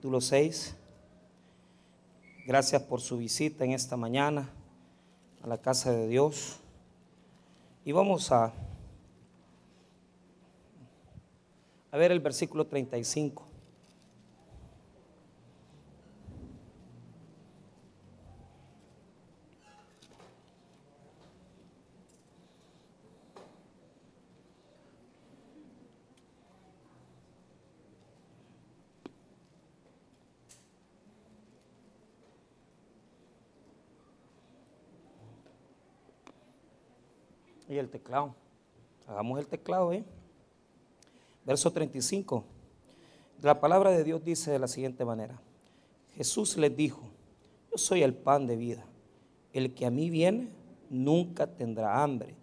capítulo 6. Gracias por su visita en esta mañana a la casa de Dios. Y vamos a, a ver el versículo 35. Y teclado. Hagamos el teclado, ¿eh? Verso 35. La palabra de Dios dice de la siguiente manera. Jesús les dijo, yo soy el pan de vida. El que a mí viene nunca tendrá hambre.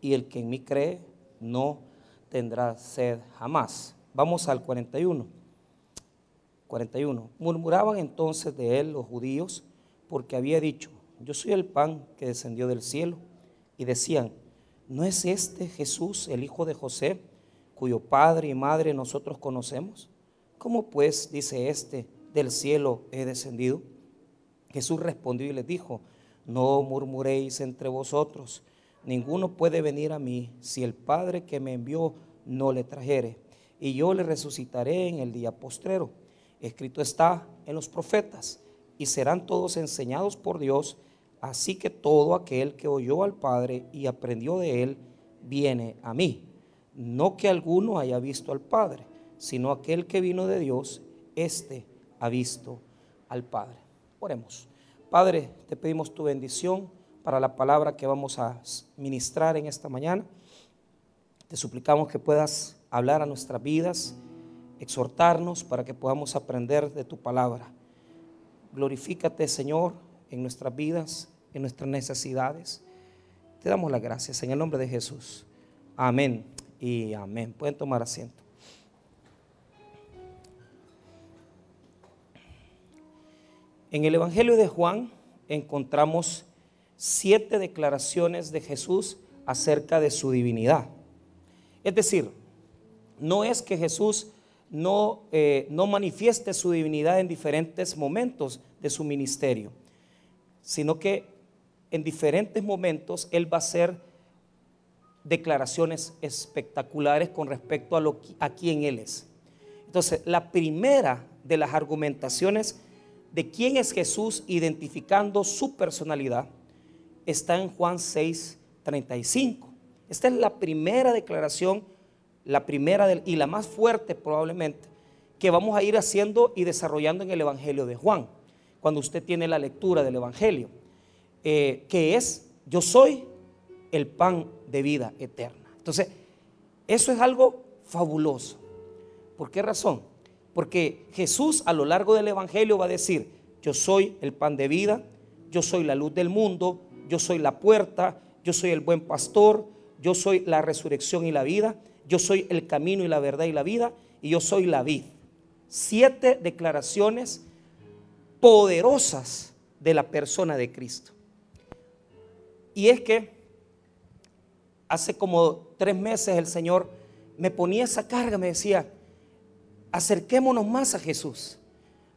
Y el que en mí cree no tendrá sed jamás. Vamos al 41. 41. Murmuraban entonces de él los judíos porque había dicho, yo soy el pan que descendió del cielo. Y decían, ¿no es este Jesús, el hijo de José, cuyo padre y madre nosotros conocemos? ¿Cómo pues, dice este, del cielo he descendido? Jesús respondió y les dijo, no murmuréis entre vosotros, ninguno puede venir a mí si el Padre que me envió no le trajere, y yo le resucitaré en el día postrero. Escrito está en los profetas, y serán todos enseñados por Dios, Así que todo aquel que oyó al Padre y aprendió de él, viene a mí. No que alguno haya visto al Padre, sino aquel que vino de Dios, éste ha visto al Padre. Oremos. Padre, te pedimos tu bendición para la palabra que vamos a ministrar en esta mañana. Te suplicamos que puedas hablar a nuestras vidas, exhortarnos para que podamos aprender de tu palabra. Glorifícate, Señor, en nuestras vidas en nuestras necesidades. Te damos las gracias en el nombre de Jesús. Amén y amén. Pueden tomar asiento. En el Evangelio de Juan encontramos siete declaraciones de Jesús acerca de su divinidad. Es decir, no es que Jesús no, eh, no manifieste su divinidad en diferentes momentos de su ministerio, sino que en diferentes momentos Él va a hacer declaraciones espectaculares con respecto a, lo, quién Él es. Entonces, la primera de las argumentaciones de quién es Jesús identificando su personalidad está en Juan 6, 35. Esta es la primera declaración, la primera y la más fuerte probablemente, que vamos a ir haciendo y desarrollando en el Evangelio de Juan, cuando usted tiene la lectura del Evangelio. Eh, que es, yo soy el pan de vida eterna. Entonces, eso es algo fabuloso. ¿Por qué razón? Porque Jesús a lo largo del Evangelio va a decir, yo soy el pan de vida, yo soy la luz del mundo, yo soy la puerta, yo soy el buen pastor, yo soy la resurrección y la vida, yo soy el camino y la verdad y la vida, y yo soy la vid. Siete declaraciones poderosas de la persona de Cristo. Y es que hace como tres meses el Señor me ponía esa carga, me decía, acerquémonos más a Jesús.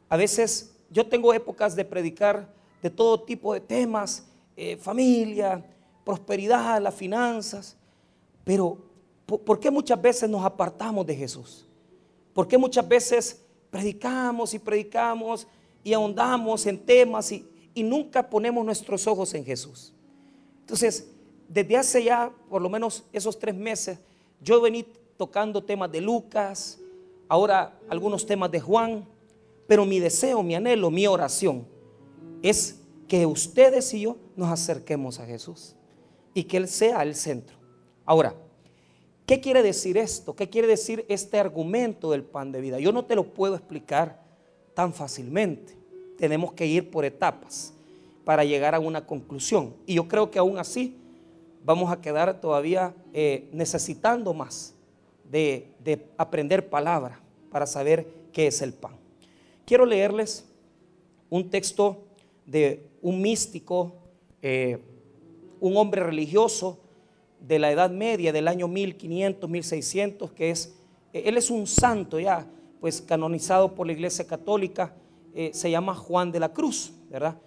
A veces yo tengo épocas de predicar de todo tipo de temas, eh, familia, prosperidad, las finanzas, pero ¿por qué muchas veces nos apartamos de Jesús? ¿Por qué muchas veces predicamos y predicamos y ahondamos en temas y, y nunca ponemos nuestros ojos en Jesús? Entonces, desde hace ya por lo menos esos tres meses, yo vení tocando temas de Lucas, ahora algunos temas de Juan, pero mi deseo, mi anhelo, mi oración es que ustedes y yo nos acerquemos a Jesús y que Él sea el centro. Ahora, ¿qué quiere decir esto? ¿Qué quiere decir este argumento del pan de vida? Yo no te lo puedo explicar tan fácilmente. Tenemos que ir por etapas para llegar a una conclusión. Y yo creo que aún así vamos a quedar todavía eh, necesitando más de, aprender palabra para saber qué es el pan. Quiero leerles un texto de un místico, eh, un hombre religioso de la Edad Media, del año 1500, 1600, que es, él es un santo ya, pues canonizado por la Iglesia Católica, eh, se llama Juan de la Cruz, ¿verdad?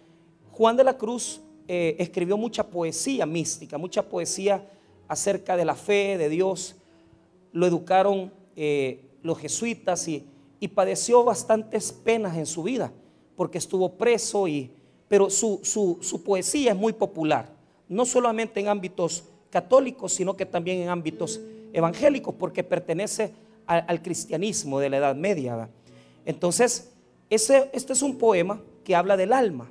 Juan de la Cruz eh, escribió mucha poesía mística, mucha poesía acerca de la fe de Dios. Lo educaron eh, los jesuitas y, padeció bastantes penas en su vida, porque estuvo preso, y, pero su, su poesía es muy popular, no solamente en ámbitos católicos, sino que también en ámbitos evangélicos, porque pertenece al, cristianismo de la Edad Media. Entonces, ese, este es un poema que habla del alma.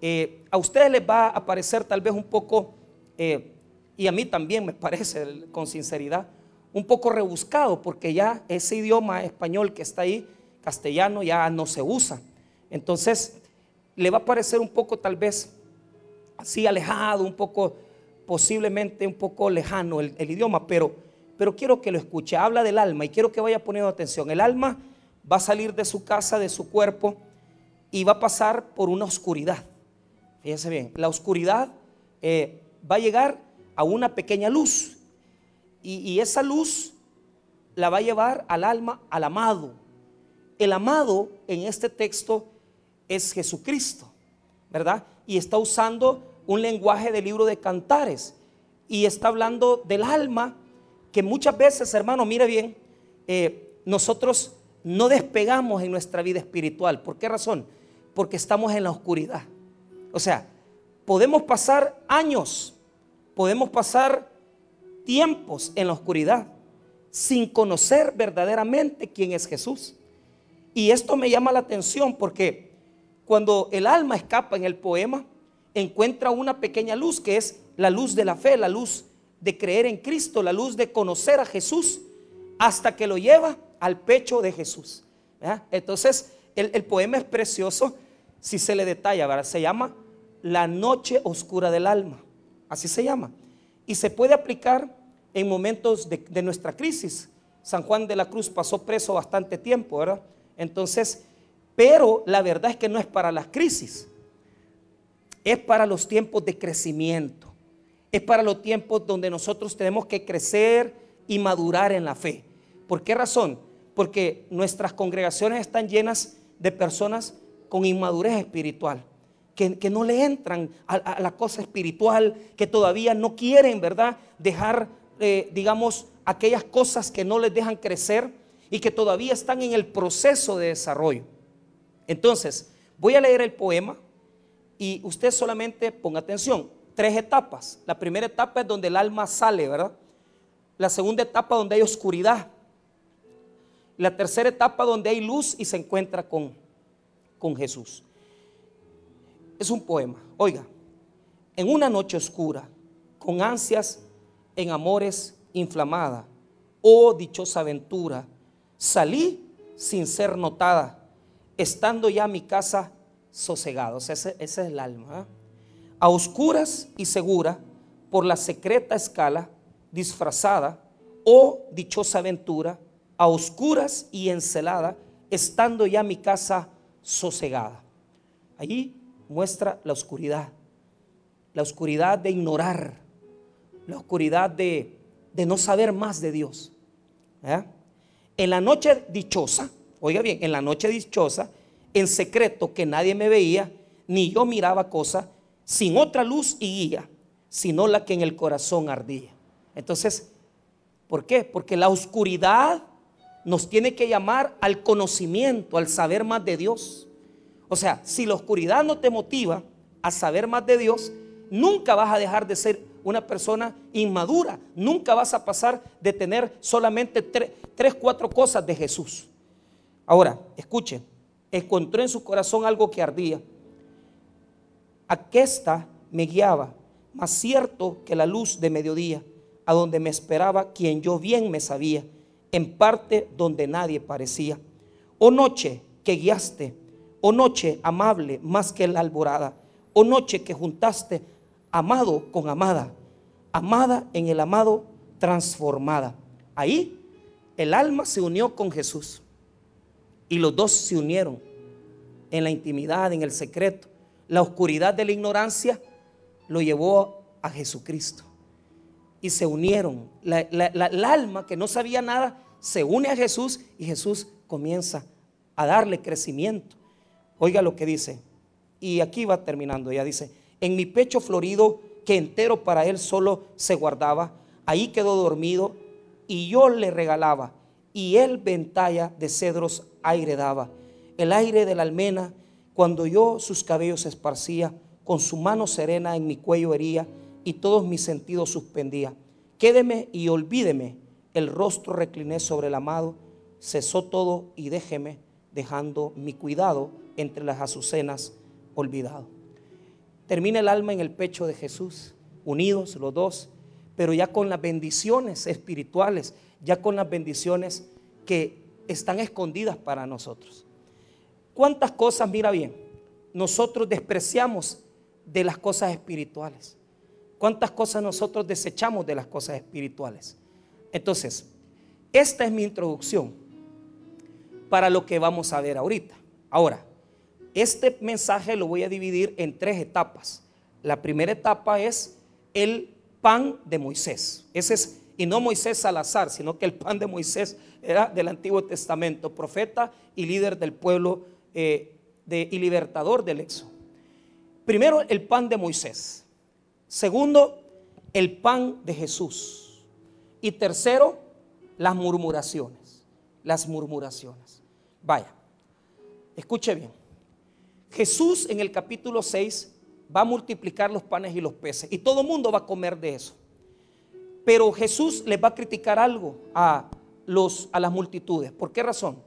Eh, a ustedes les va a parecer tal vez un poco, eh, y a mí también me parece con sinceridad, un poco rebuscado, porque ya ese idioma español que está ahí, castellano, ya no se usa. Entonces, le va a parecer un poco tal vez así alejado, un poco, posiblemente un poco lejano el, el idioma, pero pero quiero que lo escuche. Habla del alma y quiero que vaya poniendo atención. El alma va a salir de su casa, de su cuerpo y va a pasar por una oscuridad. Fíjense bien, la oscuridad eh, va a llegar a una pequeña luz y, esa luz la va a llevar al alma, al amado. El amado en este texto es Jesucristo, ¿verdad? Y está usando un lenguaje del libro de cantares y está hablando del alma que muchas veces, hermano, mire bien, eh, nosotros no despegamos en nuestra vida espiritual. ¿Por qué razón? Porque estamos en la oscuridad. O sea, podemos pasar años, podemos pasar tiempos en la oscuridad sin conocer verdaderamente quién es Jesús. Y esto me llama la atención porque cuando el alma escapa en el poema, encuentra una pequeña luz que es la luz de la fe, la luz de creer en Cristo, la luz de conocer a Jesús, hasta que lo lleva al pecho de Jesús. Entonces, el, poema es precioso si se le detalla, ¿verdad? Se llama La noche oscura del alma, así se llama. Y se puede aplicar en momentos de, de nuestra crisis. San Juan de la Cruz pasó preso bastante tiempo, ¿verdad? Entonces, pero la verdad es que no es para las crisis, es para los tiempos de crecimiento es para los tiempos donde nosotros tenemos que crecer y madurar en la fe. ¿Por qué razón? Porque nuestras congregaciones están llenas de personas con inmadurez espiritual, que, no le entran a, la cosa espiritual, que todavía no quieren, ¿verdad? Dejar, eh, digamos, aquellas cosas que no les dejan crecer y que todavía están en el proceso de desarrollo. Entonces, voy a leer el poema y usted solamente ponga atención tres etapas. La primera etapa es donde el alma sale, ¿verdad? La segunda etapa donde hay oscuridad. La tercera etapa donde hay luz y se encuentra con, con Jesús. Es un poema. Oiga, en una noche oscura, con ansias en amores inflamada, oh dichosa aventura, salí sin ser notada, estando ya mi casa sosegada. O sea, ese, es el alma. ¿eh? a oscuras y segura por la secreta escala disfrazada, oh dichosa aventura, a oscuras y encelada, estando ya mi casa sosegada. Allí muestra la oscuridad, la oscuridad de ignorar, la oscuridad de, no saber más de Dios. En la noche dichosa, oiga bien, en la noche dichosa, en secreto que nadie me veía, ni yo miraba cosa, sin otra luz y guía, sino la que en el corazón ardía. Entonces, ¿por qué? Porque la oscuridad nos tiene que llamar al conocimiento, al saber más de Dios. O sea, si la oscuridad no te motiva a saber más de Dios, nunca vas a dejar de ser una persona inmadura. Nunca vas a pasar de tener solamente tres, cuatro cosas de Jesús. Ahora, escuchen, encontró en su corazón algo que ardía Aquesta me guiaba, más cierto que la luz de mediodía, a donde me esperaba quien yo bien me sabía, en parte donde nadie parecía. Oh noche que guiaste, oh noche amable más que la alborada, oh noche que juntaste amado con amada, amada en el amado transformada. Ahí el alma se unió con Jesús y los dos se unieron en la intimidad, en el secreto la oscuridad de la ignorancia lo llevó a Jesucristo. Y se unieron. La, el alma que no sabía nada se une a Jesús y Jesús comienza a darle crecimiento. Oiga lo que dice. Y aquí va terminando. Ya dice, en mi pecho florido que entero para él solo se guardaba, ahí quedó dormido y yo le regalaba. Y él ventalla de cedros aire daba. El aire de la almena, cuando yo sus cabellos esparcía, con su mano serena en mi cuello hería y todos mis sentidos suspendía. Quédeme y olvídeme, el rostro recliné sobre el amado, cesó todo y déjeme, dejando mi cuidado entre las azucenas olvidado. Termina el alma en el pecho de Jesús, unidos los dos, pero ya con las bendiciones espirituales, ya con las bendiciones que están escondidas para nosotros. ¿Cuántas cosas, mira bien, nosotros despreciamos de las cosas espirituales? ¿Cuántas cosas nosotros desechamos de las cosas espirituales? Entonces, esta es mi introducción para lo que vamos a ver ahorita. Ahora, este mensaje lo voy a dividir en tres etapas. La primera etapa es el pan de Moisés. Ese es, y no Moisés Salazar, sino que el pan de Moisés era del Antiguo Testamento, profeta y líder del pueblo eh, y libertador del Éxodo. Primero, el pan de Moisés. Segundo, el pan de Jesús. Y tercero, las murmuraciones. Las murmuraciones. Vaya, escuche bien. Jesús en el capítulo 6 va a multiplicar los panes y los peces y todo el mundo va a comer de eso. Pero Jesús les va a criticar algo a, los, a las multitudes. ¿Por qué razón?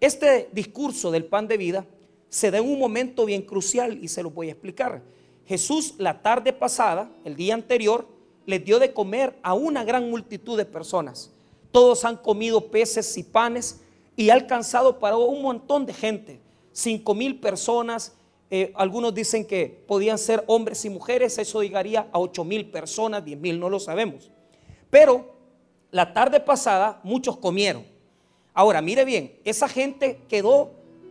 Este discurso del pan de vida se da en un momento bien crucial y se lo voy a explicar. Jesús la tarde pasada, el día anterior, les dio de comer a una gran multitud de personas. Todos han comido peces y panes y ha alcanzado para un montón de gente. Cinco mil personas, eh, algunos dicen que podían ser hombres y mujeres, eso llegaría a ocho mil personas, diez mil, no lo sabemos. Pero la tarde pasada muchos comieron. Ahora, mire bien, esa gente quedó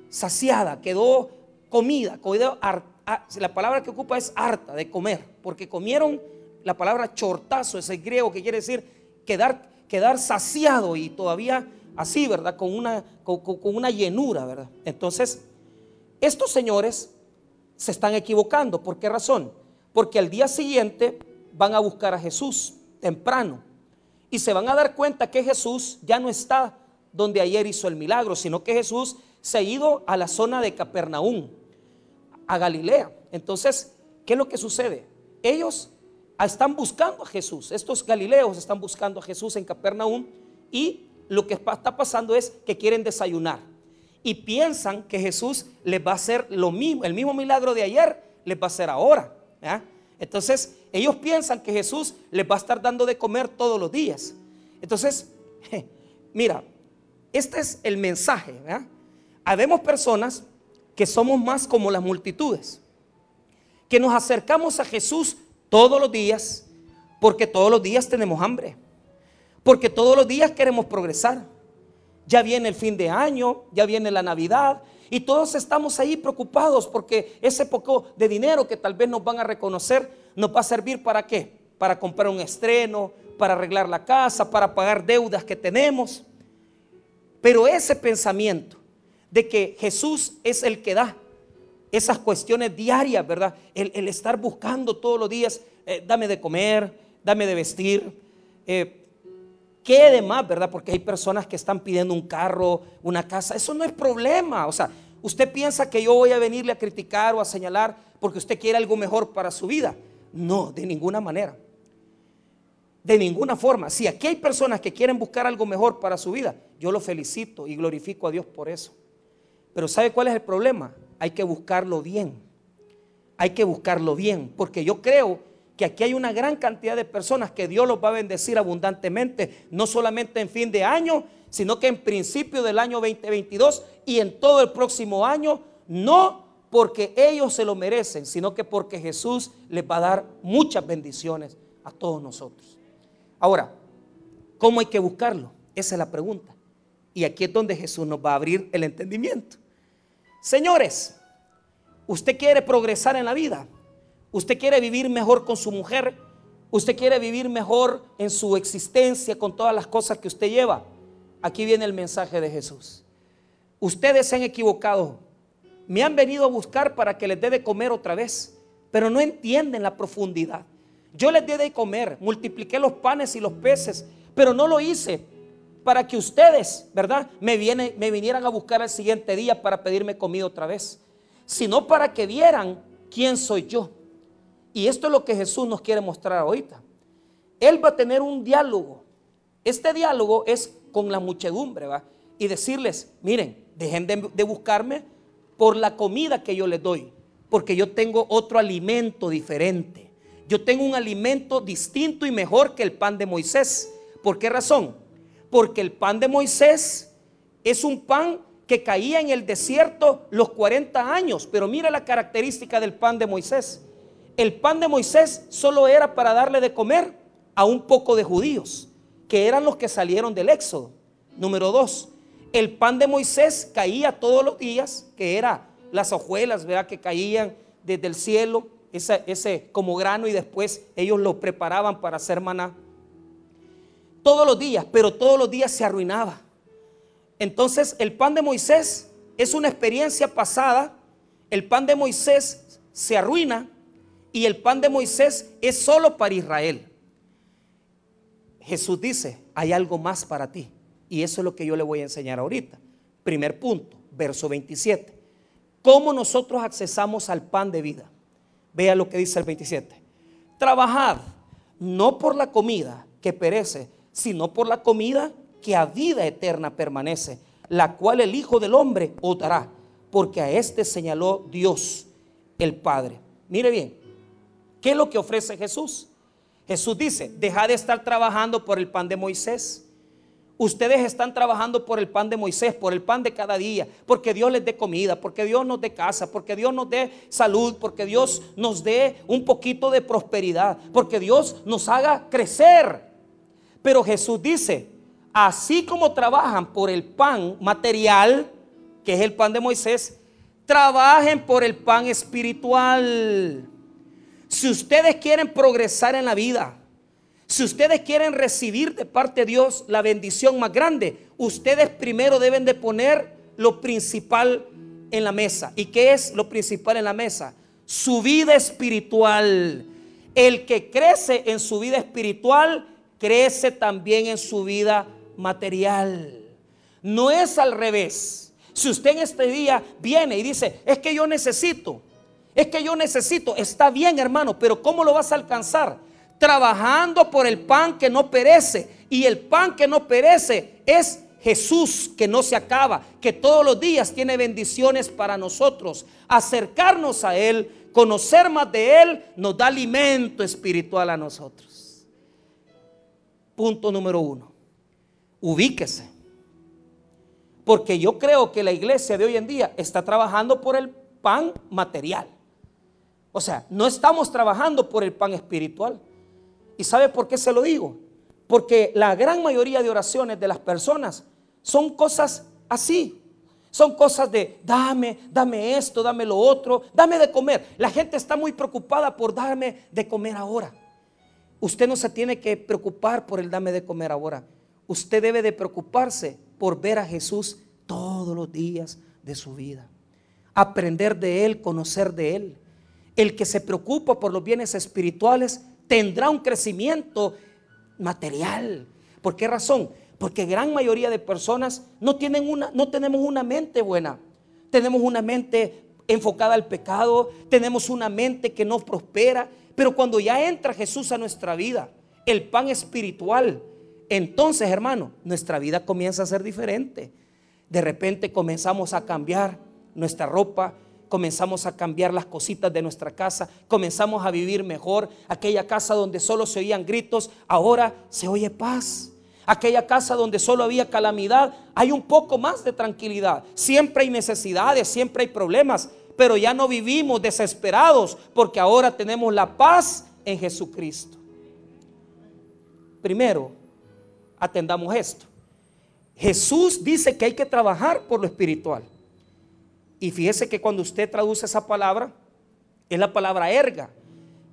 saciada, quedó comida, quedó la palabra que ocupa es harta de comer, porque comieron la palabra chortazo, ese griego que quiere decir quedar, quedar saciado y todavía así, ¿verdad? Con una, con una llenura, ¿verdad? Entonces, estos señores se están equivocando. ¿Por qué razón? Porque al día siguiente van a buscar a Jesús temprano y se van a dar cuenta que Jesús ya no está donde ayer hizo el milagro, sino que Jesús se ha ido a la zona de Capernaum, a Galilea. Entonces, ¿qué es lo que sucede? Ellos están buscando a Jesús, estos galileos están buscando a Jesús en Capernaum y lo que está pasando es que quieren desayunar y piensan que Jesús les va a hacer lo mismo, el mismo milagro de ayer les va a hacer ahora. Entonces, ellos piensan que Jesús les va a estar dando de comer todos los días. Entonces, mira, este es el mensaje. Habemos personas que somos más como las multitudes, que nos acercamos a Jesús todos los días, porque todos los días tenemos hambre, porque todos los días queremos progresar ya viene el fin de año, ya viene la Navidad y todos estamos ahí preocupados porque ese poco de dinero que tal vez nos van a reconocer nos va a servir para qué? Para comprar un estreno, para arreglar la casa, para pagar deudas que tenemos. Pero ese pensamiento de que Jesús es el que da esas cuestiones diarias, ¿verdad? El, estar buscando todos los días, eh, dame de comer, dame de vestir. Eh, ¿Qué de más, verdad? Porque hay personas que están pidiendo un carro, una casa. Eso no es problema. O sea, usted piensa que yo voy a venirle a criticar o a señalar porque usted quiere algo mejor para su vida. No, de ninguna manera. De ninguna forma. Si aquí hay personas que quieren buscar algo mejor para su vida, yo lo felicito y glorifico a Dios por eso. Pero ¿sabe cuál es el problema? Hay que buscarlo bien. Hay que buscarlo bien. Porque yo creo que aquí hay una gran cantidad de personas que Dios los va a bendecir abundantemente, no solamente en fin de año, sino que en principio del año 2022 y en todo el próximo año, no porque ellos se lo merecen, sino que porque Jesús les va a dar muchas bendiciones a todos nosotros. Ahora, ¿cómo hay que buscarlo? Esa es la pregunta. Y aquí es donde Jesús nos va a abrir el entendimiento. Señores, ¿usted quiere progresar en la vida? Usted quiere vivir mejor con su mujer. Usted quiere vivir mejor en su existencia con todas las cosas que usted lleva. aquí viene el mensaje de Jesús. Ustedes se han equivocado. Me han venido a buscar para que les dé de comer otra vez, pero no entienden la profundidad. Yo les di de comer, multipliqué los panes y los peces, pero no lo hice para que ustedes, ¿verdad? Me, vinieran a buscar el siguiente día para pedirme comida otra vez, sino para que vieran quién soy yo. Y esto es lo que Jesús nos quiere mostrar ahorita. Él va a tener un diálogo. Este diálogo es con la muchedumbre, ¿va? Y decirles, miren, dejen de, de buscarme por la comida que yo les doy, porque yo tengo otro alimento diferente. Yo tengo un alimento distinto y mejor que el pan de Moisés. ¿Por qué razón? Porque el pan de Moisés es un pan que caía en el desierto los 40 años. Pero mira la característica del pan de Moisés. El pan de Moisés solo era para darle de comer a un poco de judíos, que eran los que salieron del Éxodo. Número dos, el pan de Moisés caía todos los días, que era las hojuelas, ¿verdad? Que caían desde el cielo, ese, ese como grano y después ellos lo preparaban para hacer maná. Todos los días, pero todos los días se arruinaba. Entonces el pan de Moisés es una experiencia pasada. El pan de Moisés se arruina y el pan de Moisés es solo para Israel. Jesús dice, hay algo más para ti. Y eso es lo que yo le voy a enseñar ahorita. Primer punto, verso 27. ¿Cómo nosotros accesamos al pan de vida? Vea lo que dice el 27. Trabajad no por la comida que perece, sino por la comida que a vida eterna permanece, la cual el Hijo del Hombre os dará, porque a este señaló Dios el Padre. Mire bien, ¿qué es lo que ofrece Jesús? Jesús dice, deja de estar trabajando por el pan de Moisés Ustedes están trabajando por el pan de Moisés, por el pan de cada día, porque Dios les dé comida, porque Dios nos dé casa, porque Dios nos dé salud, porque Dios nos dé un poquito de prosperidad, porque Dios nos haga crecer. Pero Jesús dice, así como trabajan por el pan material, que es el pan de Moisés, trabajen por el pan espiritual. Si ustedes quieren progresar en la vida, si ustedes quieren recibir de parte de Dios la bendición más grande, ustedes primero deben de poner lo principal en la mesa. ¿Y qué es lo principal en la mesa? Su vida espiritual. El que crece en su vida espiritual, crece también en su vida material. No es al revés. Si usted en este día viene y dice, es que yo necesito, es que yo necesito, está bien hermano, pero ¿cómo lo vas a alcanzar? trabajando por el pan que no perece. Y el pan que no perece es Jesús que no se acaba, que todos los días tiene bendiciones para nosotros. Acercarnos a Él, conocer más de Él, nos da alimento espiritual a nosotros. Punto número uno. Ubíquese. Porque yo creo que la iglesia de hoy en día está trabajando por el pan material. O sea, no estamos trabajando por el pan espiritual. ¿Y sabe por qué se lo digo? Porque la gran mayoría de oraciones de las personas son cosas así. Son cosas de dame, dame esto, dame lo otro, dame de comer. La gente está muy preocupada por darme de comer ahora. Usted no se tiene que preocupar por el dame de comer ahora. Usted debe de preocuparse por ver a Jesús todos los días de su vida. Aprender de Él, conocer de Él. El que se preocupa por los bienes espirituales tendrá un crecimiento material. ¿Por qué razón? Porque gran mayoría de personas no, tienen una, no tenemos una mente buena. Tenemos una mente enfocada al pecado, tenemos una mente que no prospera. Pero cuando ya entra Jesús a nuestra vida, el pan espiritual, entonces hermano, nuestra vida comienza a ser diferente. De repente comenzamos a cambiar nuestra ropa, comenzamos a cambiar las cositas de nuestra casa, comenzamos a vivir mejor. Aquella casa donde solo se oían gritos, ahora se oye paz. Aquella casa donde solo había calamidad, hay un poco más de tranquilidad. Siempre hay necesidades, siempre hay problemas, pero ya no vivimos desesperados porque ahora tenemos la paz en Jesucristo. Primero, atendamos esto. Jesús dice que hay que trabajar por lo espiritual. Y fíjese que cuando usted traduce esa palabra, es la palabra erga,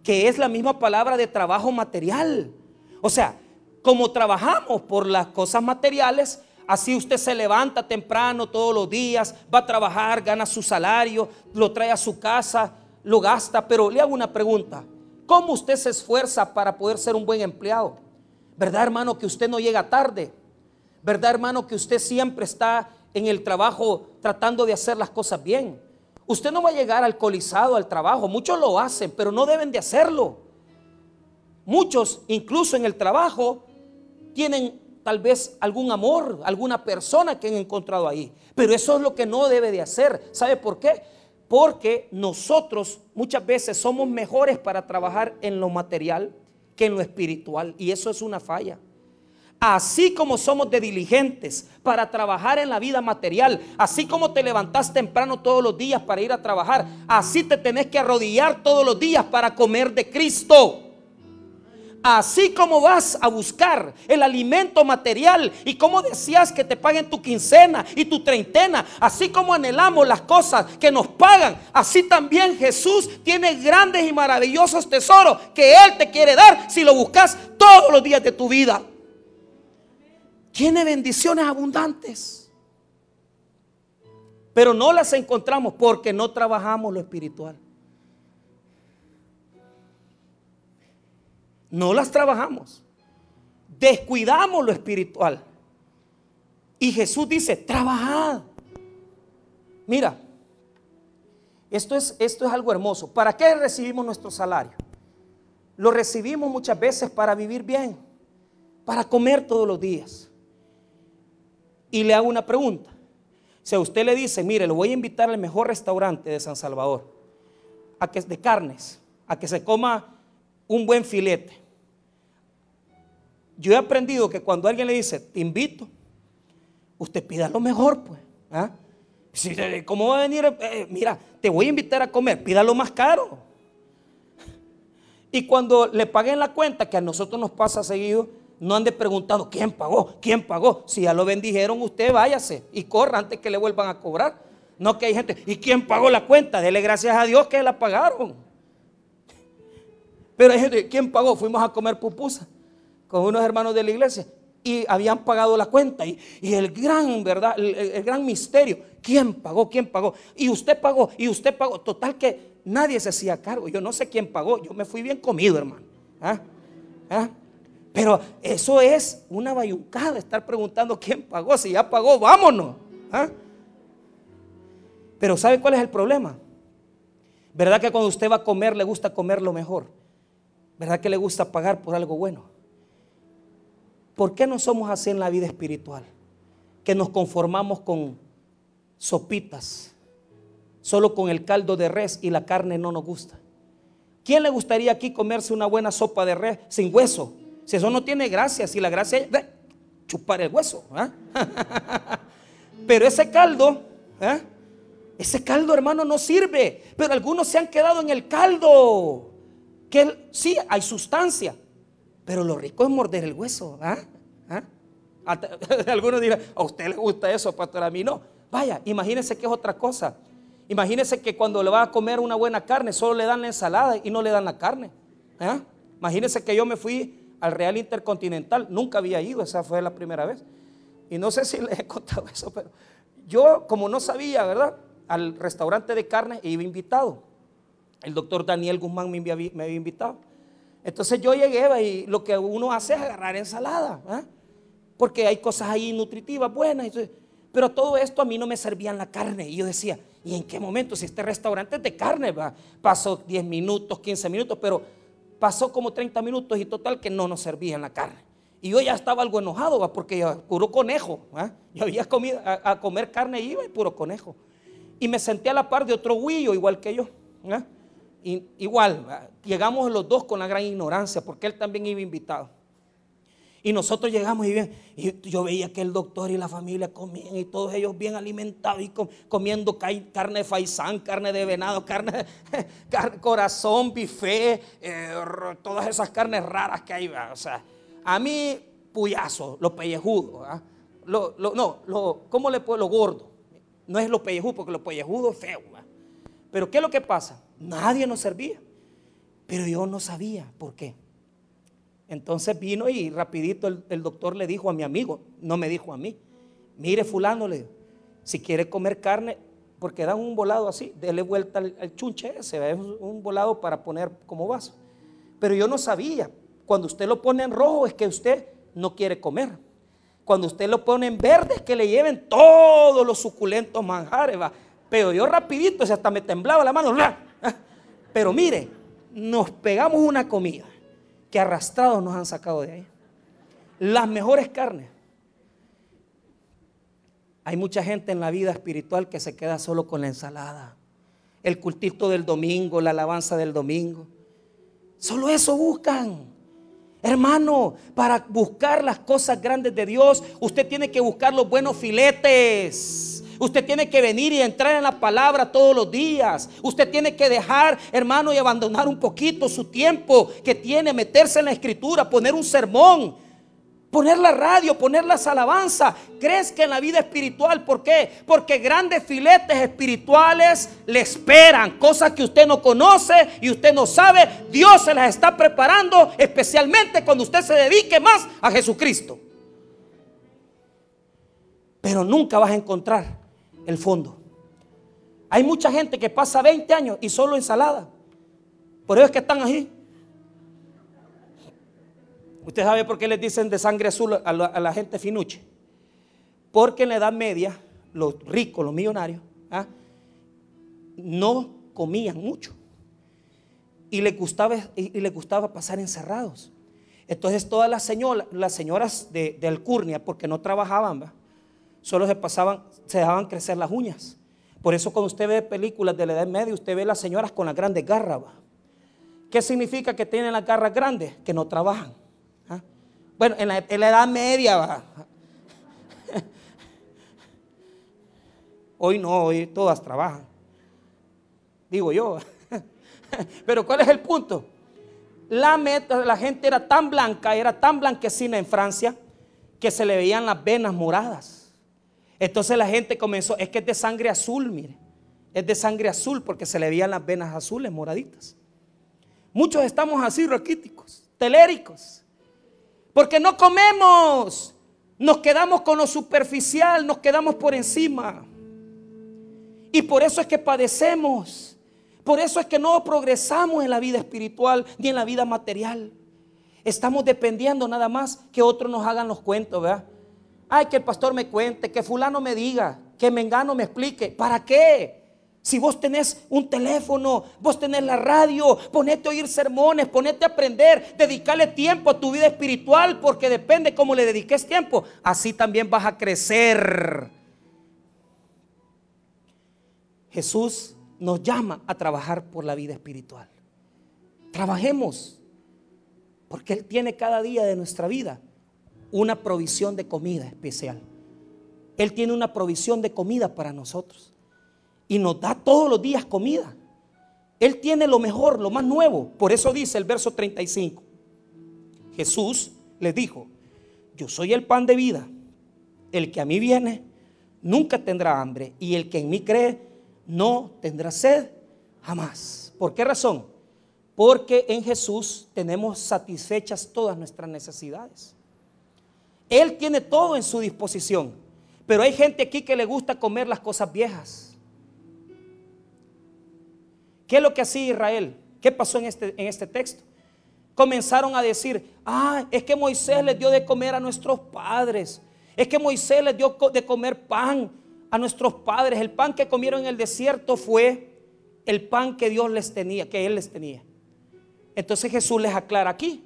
que es la misma palabra de trabajo material. O sea, como trabajamos por las cosas materiales, Así usted se levanta temprano todos los días, va a trabajar, gana su salario, lo trae a su casa, lo gasta. Pero le hago una pregunta. ¿Cómo usted se esfuerza para poder ser un buen empleado? ¿Verdad, hermano, que usted no llega tarde? ¿Verdad, hermano, que usted siempre está en el trabajo tratando de hacer las cosas bien? Usted no va a llegar alcoholizado al trabajo. Muchos lo hacen, pero no deben de hacerlo. Muchos, incluso en el trabajo, tienen tal vez algún amor, alguna persona que han encontrado ahí. Pero eso es lo que no debe de hacer. ¿Sabe por qué? Porque nosotros muchas veces somos mejores para trabajar en lo material que en lo espiritual. Y eso es una falla. Así como somos de diligentes para trabajar en la vida material, así como te levantas temprano todos los días para ir a trabajar, así te tenés que arrodillar todos los días para comer de Cristo. Así como vas a buscar el alimento material y como decías que te paguen tu quincena y tu treintena, así como anhelamos las cosas que nos pagan, así también Jesús tiene grandes y maravillosos tesoros que Él te quiere dar si lo buscas todos los días de tu vida. Tiene bendiciones abundantes, pero no las encontramos porque no trabajamos lo espiritual. No las trabajamos. Descuidamos lo espiritual. Y Jesús dice, trabajad. Mira, esto es, esto es algo hermoso. ¿Para qué recibimos nuestro salario? Lo recibimos muchas veces para vivir bien, para comer todos los días. Y le hago una pregunta. Si a usted le dice, mire, lo voy a invitar al mejor restaurante de San Salvador, a que, de carnes, a que se coma un buen filete, yo he aprendido que cuando alguien le dice, te invito, usted pida lo mejor, pues. ¿ah? ¿Cómo va a venir? Eh, mira, te voy a invitar a comer, pida lo más caro. Y cuando le paguen la cuenta, que a nosotros nos pasa seguido, no ande preguntando quién pagó, quién pagó. Si ya lo bendijeron, usted váyase y corra antes que le vuelvan a cobrar. No que hay gente, ¿y quién pagó la cuenta? Dele gracias a Dios que la pagaron. Pero hay gente, ¿quién pagó? Fuimos a comer pupusa con unos hermanos de la iglesia y habían pagado la cuenta. Y, el gran, ¿verdad? El, gran misterio, ¿quién pagó? ¿Quién pagó? Y usted pagó, y usted pagó. Total que nadie se hacía cargo. Yo no sé quién pagó. Yo me fui bien comido, hermano. ¿Ah? ¿Ah? Pero eso es una bayuncada, estar preguntando quién pagó. Si ya pagó, vámonos. ¿Ah? Pero ¿sabe cuál es el problema? ¿Verdad que cuando usted va a comer le gusta comer lo mejor? ¿Verdad que le gusta pagar por algo bueno? ¿Por qué no somos así en la vida espiritual? Que nos conformamos con sopitas, solo con el caldo de res y la carne no nos gusta. ¿Quién le gustaría aquí comerse una buena sopa de res sin hueso? Si eso no tiene gracia, si la gracia es chupar el hueso. ¿ah? Pero ese caldo, ¿ah? ese caldo hermano no sirve. Pero algunos se han quedado en el caldo. Que sí, hay sustancia, pero lo rico es morder el hueso. ¿ah? Algunos dirán, a usted le gusta eso, pastor, a mí no. Vaya, imagínese que es otra cosa. Imagínese que cuando le va a comer una buena carne, solo le dan la ensalada y no le dan la carne. ¿ah? Imagínese que yo me fui al Real Intercontinental, nunca había ido, esa fue la primera vez. Y no sé si les he contado eso, pero yo como no sabía, ¿verdad? Al restaurante de carne iba invitado. El doctor Daniel Guzmán me había invitado. Entonces yo llegué y lo que uno hace es agarrar ensalada, ¿ah? porque hay cosas ahí nutritivas, buenas. pero todo esto a mí no me servían la carne. Y yo decía, ¿y en qué momento? Si este restaurante es de carne, ¿va? pasó 10 minutos, 15 minutos, pero pasó como 30 minutos y total que no nos servían la carne. Y yo ya estaba algo enojado, porque yo, puro conejo. ¿ah? Yo había comido a, comer carne iba y puro conejo. Y me senté a la par de otro huillo igual que yo. ¿Ah? igual, llegamos los dos con la gran ignorancia, porque él también iba invitado. Y nosotros llegamos y, bien, y yo veía que el doctor y la familia comían y todos ellos bien alimentados y comiendo carne de faisán, carne de venado, carne, de corazón, bife, eh, todas esas carnes raras que hay. O sea, a mí, puyazo, lo pellejudo. Lo, no, lo, ¿cómo le puedo? Lo gordo. No es lo pellejudo, porque lo pellejudo es feo. Pero ¿qué es lo que pasa? Nadie nos servía. Pero yo no sabía por qué. Entonces vino y rapidito el, doctor le dijo a mi amigo, no me dijo a mí. Mire, fulano, le si quiere comer carne, porque dan un volado así, dele vuelta al, chunche ese, es un volado para poner como vaso. Pero yo no sabía, cuando usted lo pone en rojo es que usted no quiere comer. Cuando usted lo pone en verde es que le lleven todos los suculentos manjares. ¿va? Pero yo rapidito, hasta me temblaba la mano. Pero mire, nos pegamos una comida que arrastrados nos han sacado de ahí. Las mejores carnes. Hay mucha gente en la vida espiritual que se queda solo con la ensalada, el cultito del domingo, la alabanza del domingo. Solo eso buscan. Hermano, para buscar las cosas grandes de Dios, usted tiene que buscar los buenos filetes. Usted tiene que venir y entrar en la palabra todos los días. Usted tiene que dejar, hermano, y abandonar un poquito su tiempo que tiene, meterse en la escritura, poner un sermón, poner la radio, poner las alabanzas. que en la vida espiritual. ¿Por qué? Porque grandes filetes espirituales le esperan. Cosas que usted no conoce y usted no sabe. Dios se las está preparando especialmente cuando usted se dedique más a Jesucristo. Pero nunca vas a encontrar el fondo. Hay mucha gente que pasa 20 años y solo ensalada. Por eso es que están ahí. ¿Usted sabe por qué les dicen de sangre azul a la, gente finuche? Porque en la Edad Media, los ricos, los millonarios, ¿ah? no comían mucho. Y les, gustaba, y, gustaba pasar encerrados. Entonces todas las, señoras, las señoras de, Alcurnia, porque no trabajaban, solo se pasaban, se dejaban crecer las uñas. Por eso cuando usted ve películas de la Edad Media, usted ve las señoras con las grandes garras. ¿Qué significa que tienen las garras grandes? Que no trabajan. Bueno, en la, Edad Media, Hoy no, hoy todas trabajan. Digo yo. Pero ¿cuál es el punto? La, meta, la gente era tan blanca, era tan blanquecina en Francia, que se le veían las venas moradas. Entonces la gente comenzó, es que es de sangre azul, mire. Es de sangre azul porque se le veían las venas azules, moraditas. Muchos estamos así, raquíticos, teléricos. Porque no comemos. Nos quedamos con lo superficial, nos quedamos por encima. Y por eso es que padecemos. Por eso es que no progresamos en la vida espiritual ni en la vida material. Estamos dependiendo nada más que otros nos hagan los cuentos, ¿verdad? Ay, que el pastor me cuente, que fulano me diga, que Mengano me explique. ¿Para qué? Si vos tenés un teléfono, vos tenés la radio, ponete a oír sermones, ponete a aprender, dedicarle tiempo a tu vida espiritual, porque depende cómo le dediques tiempo, así también vas a crecer. Jesús nos llama a trabajar por la vida espiritual. Trabajemos, porque Él tiene cada día de nuestra vida una provisión de comida especial. Él tiene una provisión de comida para nosotros y nos da todos los días comida. Él tiene lo mejor, lo más nuevo. Por eso dice el verso 35. Jesús les dijo, yo soy el pan de vida. El que a mí viene nunca tendrá hambre y el que en mí cree no tendrá sed jamás. ¿Por qué razón? Porque en Jesús tenemos satisfechas todas nuestras necesidades. Él tiene todo en su disposición. Pero hay gente aquí que le gusta comer las cosas viejas. ¿Qué es lo que hacía Israel? ¿Qué pasó en este, en este texto? Comenzaron a decir, ah, es que Moisés les dio de comer a nuestros padres. Es que Moisés les dio de comer pan a nuestros padres. El pan que comieron en el desierto fue el pan que Dios les tenía, que Él les tenía. Entonces Jesús les aclara aquí.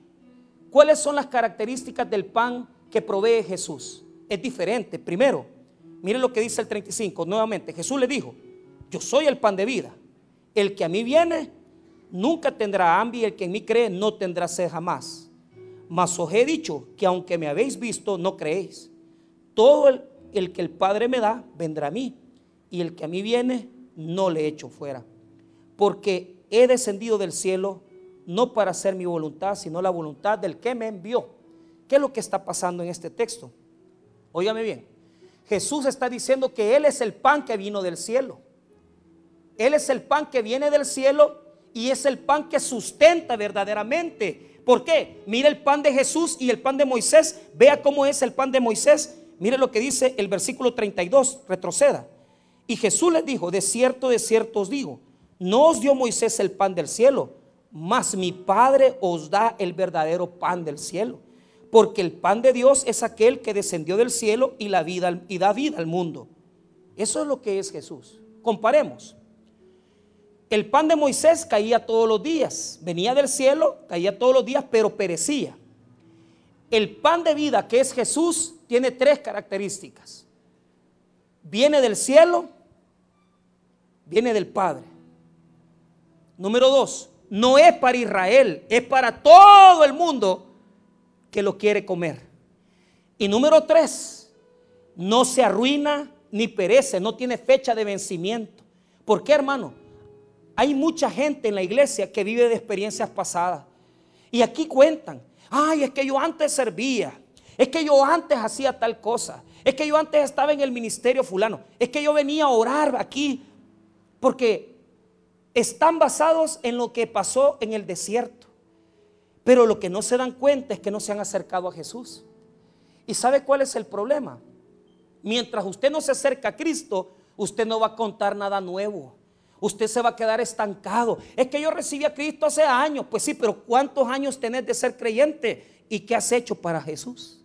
¿Cuáles son las características del pan que provee Jesús? Es diferente. Primero, mire lo que dice el 35. Nuevamente, Jesús le dijo, yo soy el pan de vida. El que a mí viene nunca tendrá hambre y el que en mí cree no tendrá sed jamás. Mas os he dicho que aunque me habéis visto, no creéis. Todo el, el que el Padre me da, vendrá a mí. Y el que a mí viene, no le echo fuera. Porque he descendido del cielo no para hacer mi voluntad, sino la voluntad del que me envió. ¿Qué es lo que está pasando en este texto? Óigame bien. Jesús está diciendo que Él es el pan que vino del cielo. Él es el pan que viene del cielo y es el pan que sustenta verdaderamente. ¿Por qué? Mira el pan de Jesús y el pan de Moisés. Vea cómo es el pan de Moisés. Mire lo que dice el versículo 32, retroceda. Y Jesús les dijo, de cierto, de cierto os digo, no os dio Moisés el pan del cielo, mas mi Padre os da el verdadero pan del cielo. Porque el pan de Dios es aquel que descendió del cielo y, da vida al mundo. Eso es lo que es Jesús. Comparemos. El pan de Moisés caía todos los días, venía del cielo, caía todos los días, pero perecía. El pan de vida que es Jesús tiene tres características. Viene del cielo, viene del Padre. Número dos, no es para Israel, es para todo el mundo que lo quiere comer. Y número tres, no se arruina ni perece, no tiene fecha de vencimiento. ¿Por qué, hermano? Hay mucha gente en la iglesia que vive de experiencias pasadas. Y aquí cuentan, ay, es que yo antes servía, es que yo antes hacía tal cosa, es que yo antes estaba en el ministerio fulano, es que yo venía a orar aquí, porque están basados en lo que pasó en el desierto. Pero lo que no se dan cuenta es que no se han acercado a Jesús. ¿Y sabe cuál es el problema? Mientras usted no se acerca a Cristo, usted no va a contar nada nuevo. Usted se va a quedar estancado. Es que yo recibí a Cristo hace años. Pues sí, pero ¿cuántos años tenés de ser creyente? ¿Y qué has hecho para Jesús?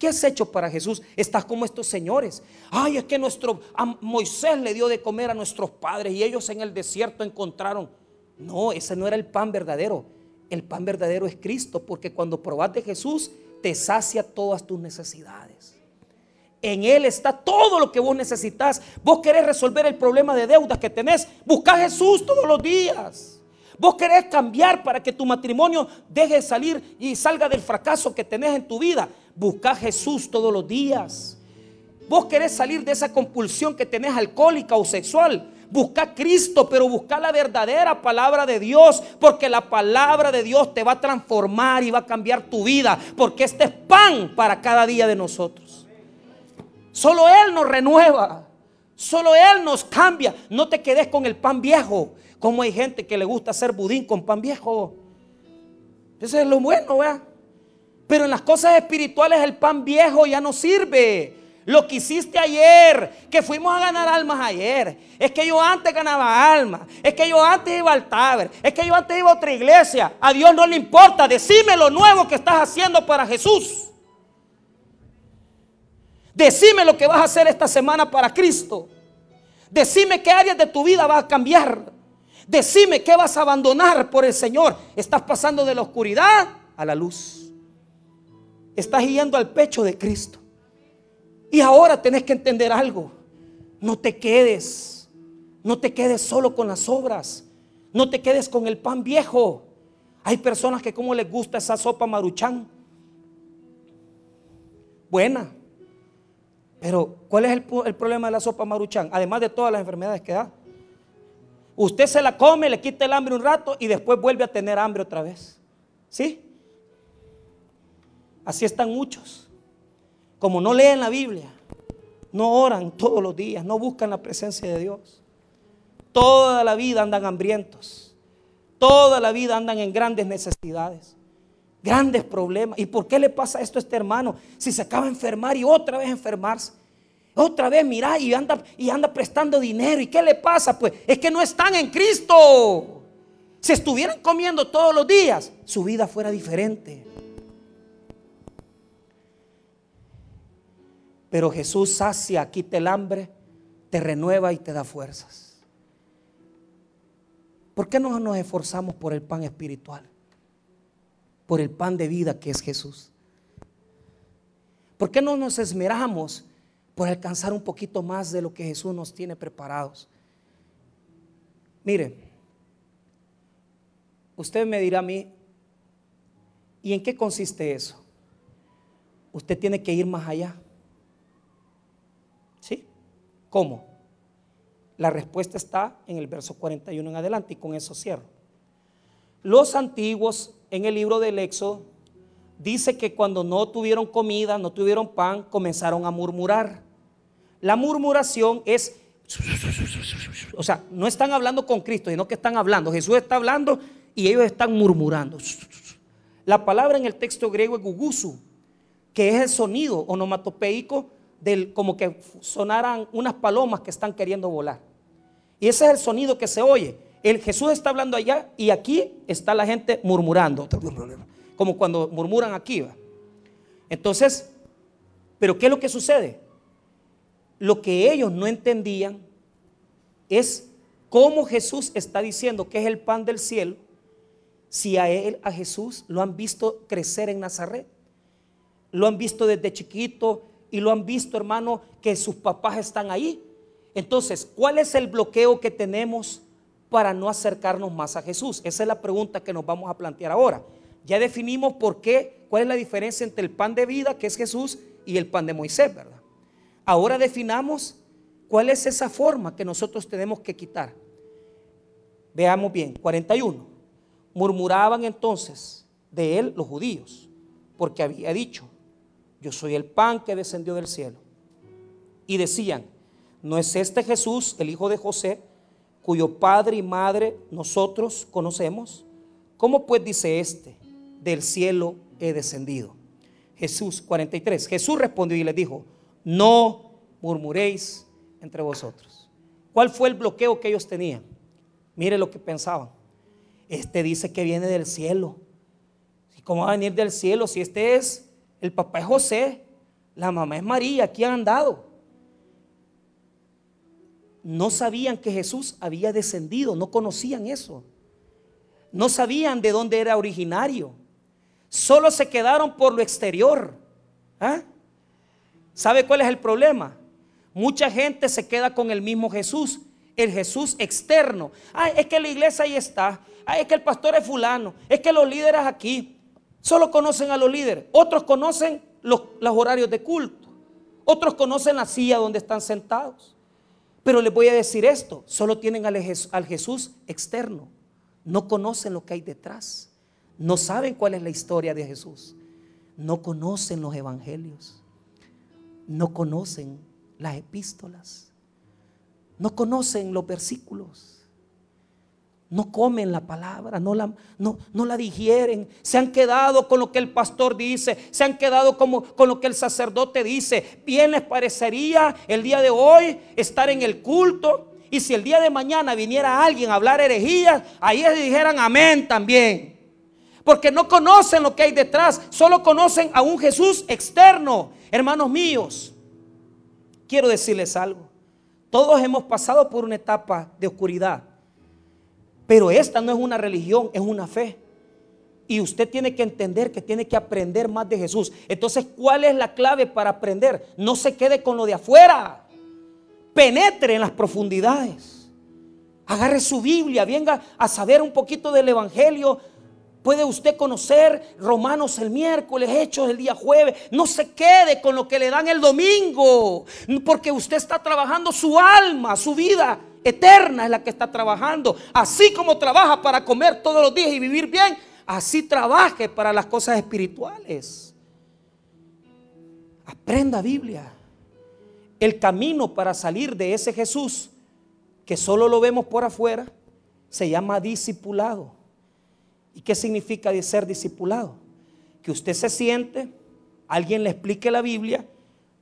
¿Qué has hecho para Jesús? Estás como estos señores. Ay, es que nuestro Moisés le dio de comer a nuestros padres y ellos en el desierto encontraron. No, ese no era el pan verdadero. El pan verdadero es Cristo, porque cuando probas de Jesús te sacia todas tus necesidades. En Él está todo lo que vos necesitas. Vos querés resolver el problema de deudas que tenés. Busca a Jesús todos los días. Vos querés cambiar para que tu matrimonio deje de salir y salga del fracaso que tenés en tu vida. Busca Jesús todos los días. Vos querés salir de esa compulsión que tenés alcohólica o sexual. Busca a Cristo, pero busca la verdadera palabra de Dios, porque la palabra de Dios te va a transformar y va a cambiar tu vida, porque este es pan para cada día de nosotros. Solo Él nos renueva, solo Él nos cambia. No te quedes con el pan viejo, como hay gente que le gusta hacer budín con pan viejo. Eso es lo bueno, ¿verdad? Pero en las cosas espirituales el pan viejo ya no sirve. Lo que hiciste ayer, que fuimos a ganar almas ayer. Es que yo antes ganaba almas. Es que yo antes iba al taber. Es que yo antes iba a otra iglesia. A Dios no le importa. Decime lo nuevo que estás haciendo para Jesús. Decime lo que vas a hacer esta semana para Cristo. Decime qué áreas de tu vida vas a cambiar. Decime qué vas a abandonar por el Señor. Estás pasando de la oscuridad a la luz. Estás yendo al pecho de Cristo. Y ahora tenés que entender algo. No te quedes. No te quedes solo con las obras. No te quedes con el pan viejo. Hay personas que como les gusta esa sopa maruchán. Buena. Pero ¿cuál es el, el, problema de la sopa maruchán? Además de todas las enfermedades que da. Usted se la come, le quita el hambre un rato y después vuelve a tener hambre otra vez. ¿Sí? Así están muchos. Como no leen la Biblia, no oran todos los días, no buscan la presencia de Dios. Toda la vida andan hambrientos. Toda la vida andan en grandes necesidades, grandes problemas. ¿Y por qué le pasa esto a este hermano? Si se acaba de enfermar y otra vez enfermarse. Otra vez, mira, y anda, y anda prestando dinero. ¿Y qué le pasa? Pues es que no están en Cristo. Si estuvieran comiendo todos los días, su vida fuera diferente. Pero Jesús sacia, quita el hambre, te renueva y te da fuerzas. ¿Por qué no nos esforzamos por el pan espiritual? Por el pan de vida que es Jesús. ¿Por qué no nos esmeramos por alcanzar un poquito más de lo que Jesús nos tiene preparados? Mire, usted me dirá a mí, ¿y en qué consiste eso? Usted tiene que ir más allá. ¿Cómo? La respuesta está en el verso 41 en adelante y con eso cierro. Los antiguos en el libro del Éxodo dice que cuando no tuvieron comida, no tuvieron pan, comenzaron a murmurar. La murmuración es, o sea, no están hablando con Cristo, sino que están hablando. Jesús está hablando y ellos están murmurando. La palabra en el texto griego es gugusu. que es el sonido onomatopeico del como que sonaran unas palomas que están queriendo volar. Y ese es el sonido que se oye. El Jesús está hablando allá y aquí está la gente murmurando, como cuando murmuran aquí. Entonces, pero ¿qué es lo que sucede? Lo que ellos no entendían es cómo Jesús está diciendo que es el pan del cielo si a él, a Jesús, lo han visto crecer en Nazaret. Lo han visto desde chiquito y lo han visto, hermano, que sus papás están ahí. Entonces, ¿cuál es el bloqueo que tenemos para no acercarnos más a Jesús? Esa es la pregunta que nos vamos a plantear ahora. Ya definimos por qué, cuál es la diferencia entre el pan de vida, que es Jesús, y el pan de Moisés, ¿verdad? Ahora definamos cuál es esa forma que nosotros tenemos que quitar. Veamos bien, 41. Murmuraban entonces de él los judíos, porque había dicho, yo soy el pan que descendió del cielo. Y decían, ¿no es este Jesús, el hijo de José, cuyo padre y madre nosotros conocemos? ¿Cómo pues dice este, del cielo he descendido? Jesús 43. Jesús respondió y les dijo, no murmuréis entre vosotros. ¿Cuál fue el bloqueo que ellos tenían? Mire lo que pensaban. Este dice que viene del cielo. ¿Cómo va a venir del cielo si este es, el papá es José, la mamá es María, aquí han andado? No sabían que Jesús había descendido, no conocían eso. No sabían de dónde era originario. Solo se quedaron por lo exterior. ¿Ah? ¿Sabe cuál es el problema? Mucha gente se queda con el mismo Jesús, el Jesús externo. Ay, es que la iglesia ahí está. Ay, es que el pastor es fulano. Es que los líderes aquí. Solo conocen a los líderes. Otros conocen los, horarios de culto. Otros conocen la silla donde están sentados. Pero les voy a decir esto. Solo tienen al, al Jesús externo. No conocen lo que hay detrás. No saben cuál es la historia de Jesús. No conocen los evangelios. No conocen las epístolas. No conocen los versículos. No comen la palabra, no la, no, no la digieren. Se han quedado con lo que el pastor dice. Se han quedado como, con lo que el sacerdote dice. Bien les parecería el día de hoy estar en el culto. Y si el día de mañana viniera alguien a hablar herejías, ahí le dijeran amén también. Porque no conocen lo que hay detrás, solo conocen a un Jesús externo. Hermanos míos, quiero decirles algo. Todos hemos pasado por una etapa de oscuridad. Pero esta no es una religión, es una fe. Y usted tiene que entender que tiene que aprender más de Jesús. Entonces, ¿cuál es la clave para aprender? No se quede con lo de afuera. Penetre en las profundidades. Agarre su Biblia, venga a saber un poquito del Evangelio, Puede usted conocer Romanos el miércoles, Hechos el día jueves. No se quede con lo que le dan el domingo, porque usted está trabajando su alma, su vida eterna es la que está trabajando. Así como trabaja para comer todos los días y vivir bien, así trabaje para las cosas espirituales. Aprenda Biblia. El camino para salir de ese Jesús, que solo lo vemos por afuera, se llama discipulado. ¿Y qué significa ser discipulado? Que usted se siente, alguien le explique la Biblia,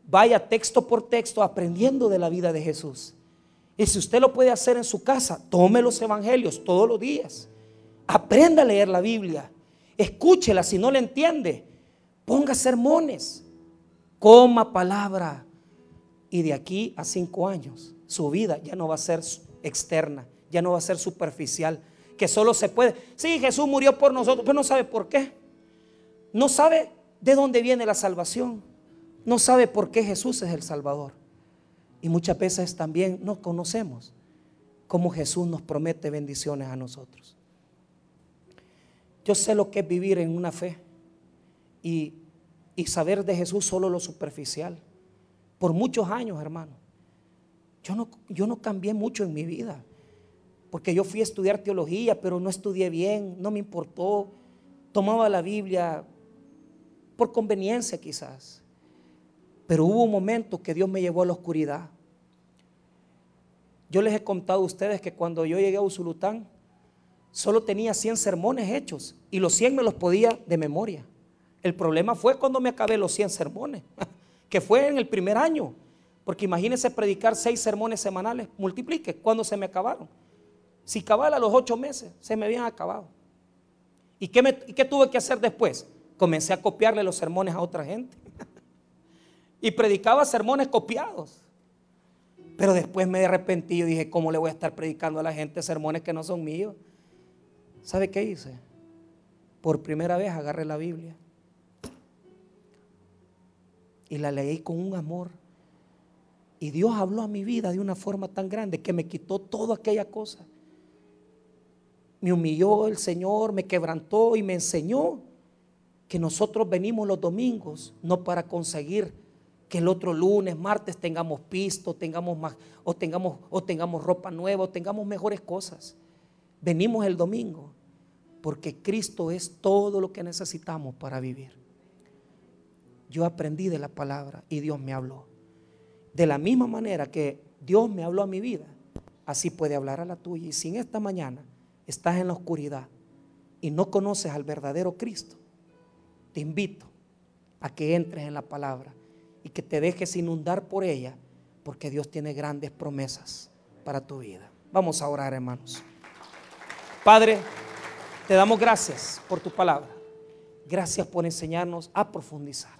vaya texto por texto aprendiendo de la vida de Jesús. Y si usted lo puede hacer en su casa, tome los evangelios todos los días. Aprenda a leer la Biblia. Escúchela si no le entiende. Ponga sermones. Coma palabra. Y de aquí a cinco años, su vida ya no va a ser externa, ya no va a ser superficial, que solo se puede. Sí, Jesús murió por nosotros, pero no sabe por qué. No sabe de dónde viene la salvación. No sabe por qué Jesús es el Salvador. Y muchas veces también no conocemos cómo Jesús nos promete bendiciones a nosotros. Yo sé lo que es vivir en una fe y, y saber de Jesús solo lo superficial. Por muchos años, hermano. Yo no, yo no cambié mucho en mi vida porque yo fui a estudiar teología, pero no estudié bien, no me importó. Tomaba la Biblia por conveniencia quizás. Pero hubo un momento que Dios me llevó a la oscuridad. Yo les he contado a ustedes que cuando yo llegué a Usulután, solo tenía 100 sermones hechos y los 100 me los podía de memoria. El problema fue cuando me acabé los 100 sermones, que fue en el primer año. Porque imagínense predicar seis sermones semanales, multiplique, cuando se me acabaron. Si cabala los ocho meses, se me habían acabado. ¿Y qué, me, ¿Y qué tuve que hacer después? Comencé a copiarle los sermones a otra gente. Y predicaba sermones copiados. Pero después me arrepentí y dije, ¿cómo le voy a estar predicando a la gente sermones que no son míos? ¿Sabe qué hice? Por primera vez agarré la Biblia y la leí con un amor. Y Dios habló a mi vida de una forma tan grande que me quitó toda aquella cosa. Me humilló el Señor, me quebrantó y me enseñó que nosotros venimos los domingos no para conseguir que el otro lunes, martes tengamos pisto, tengamos más, o tengamos, o tengamos ropa nueva, o tengamos mejores cosas. Venimos el domingo porque Cristo es todo lo que necesitamos para vivir. Yo aprendí de la palabra y Dios me habló. De la misma manera que Dios me habló a mi vida, así puede hablar a la tuya. Y si en esta mañana estás en la oscuridad y no conoces al verdadero Cristo, te invito a que entres en la palabra y que te dejes inundar por ella, porque Dios tiene grandes promesas para tu vida. Vamos a orar, hermanos. Padre, te damos gracias por tu palabra. Gracias por enseñarnos a profundizar.